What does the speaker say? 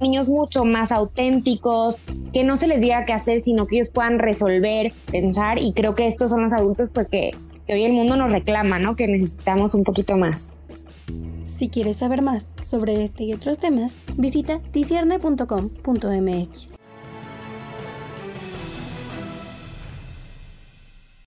niños mucho más auténticos, que no se les diga qué hacer, sino que ellos puedan resolver, pensar y creo que estos son los adultos pues que, hoy el mundo nos reclama, ¿no? Que necesitamos un poquito más. Si quieres saber más sobre este y otros temas, visita ticierne.com.mx.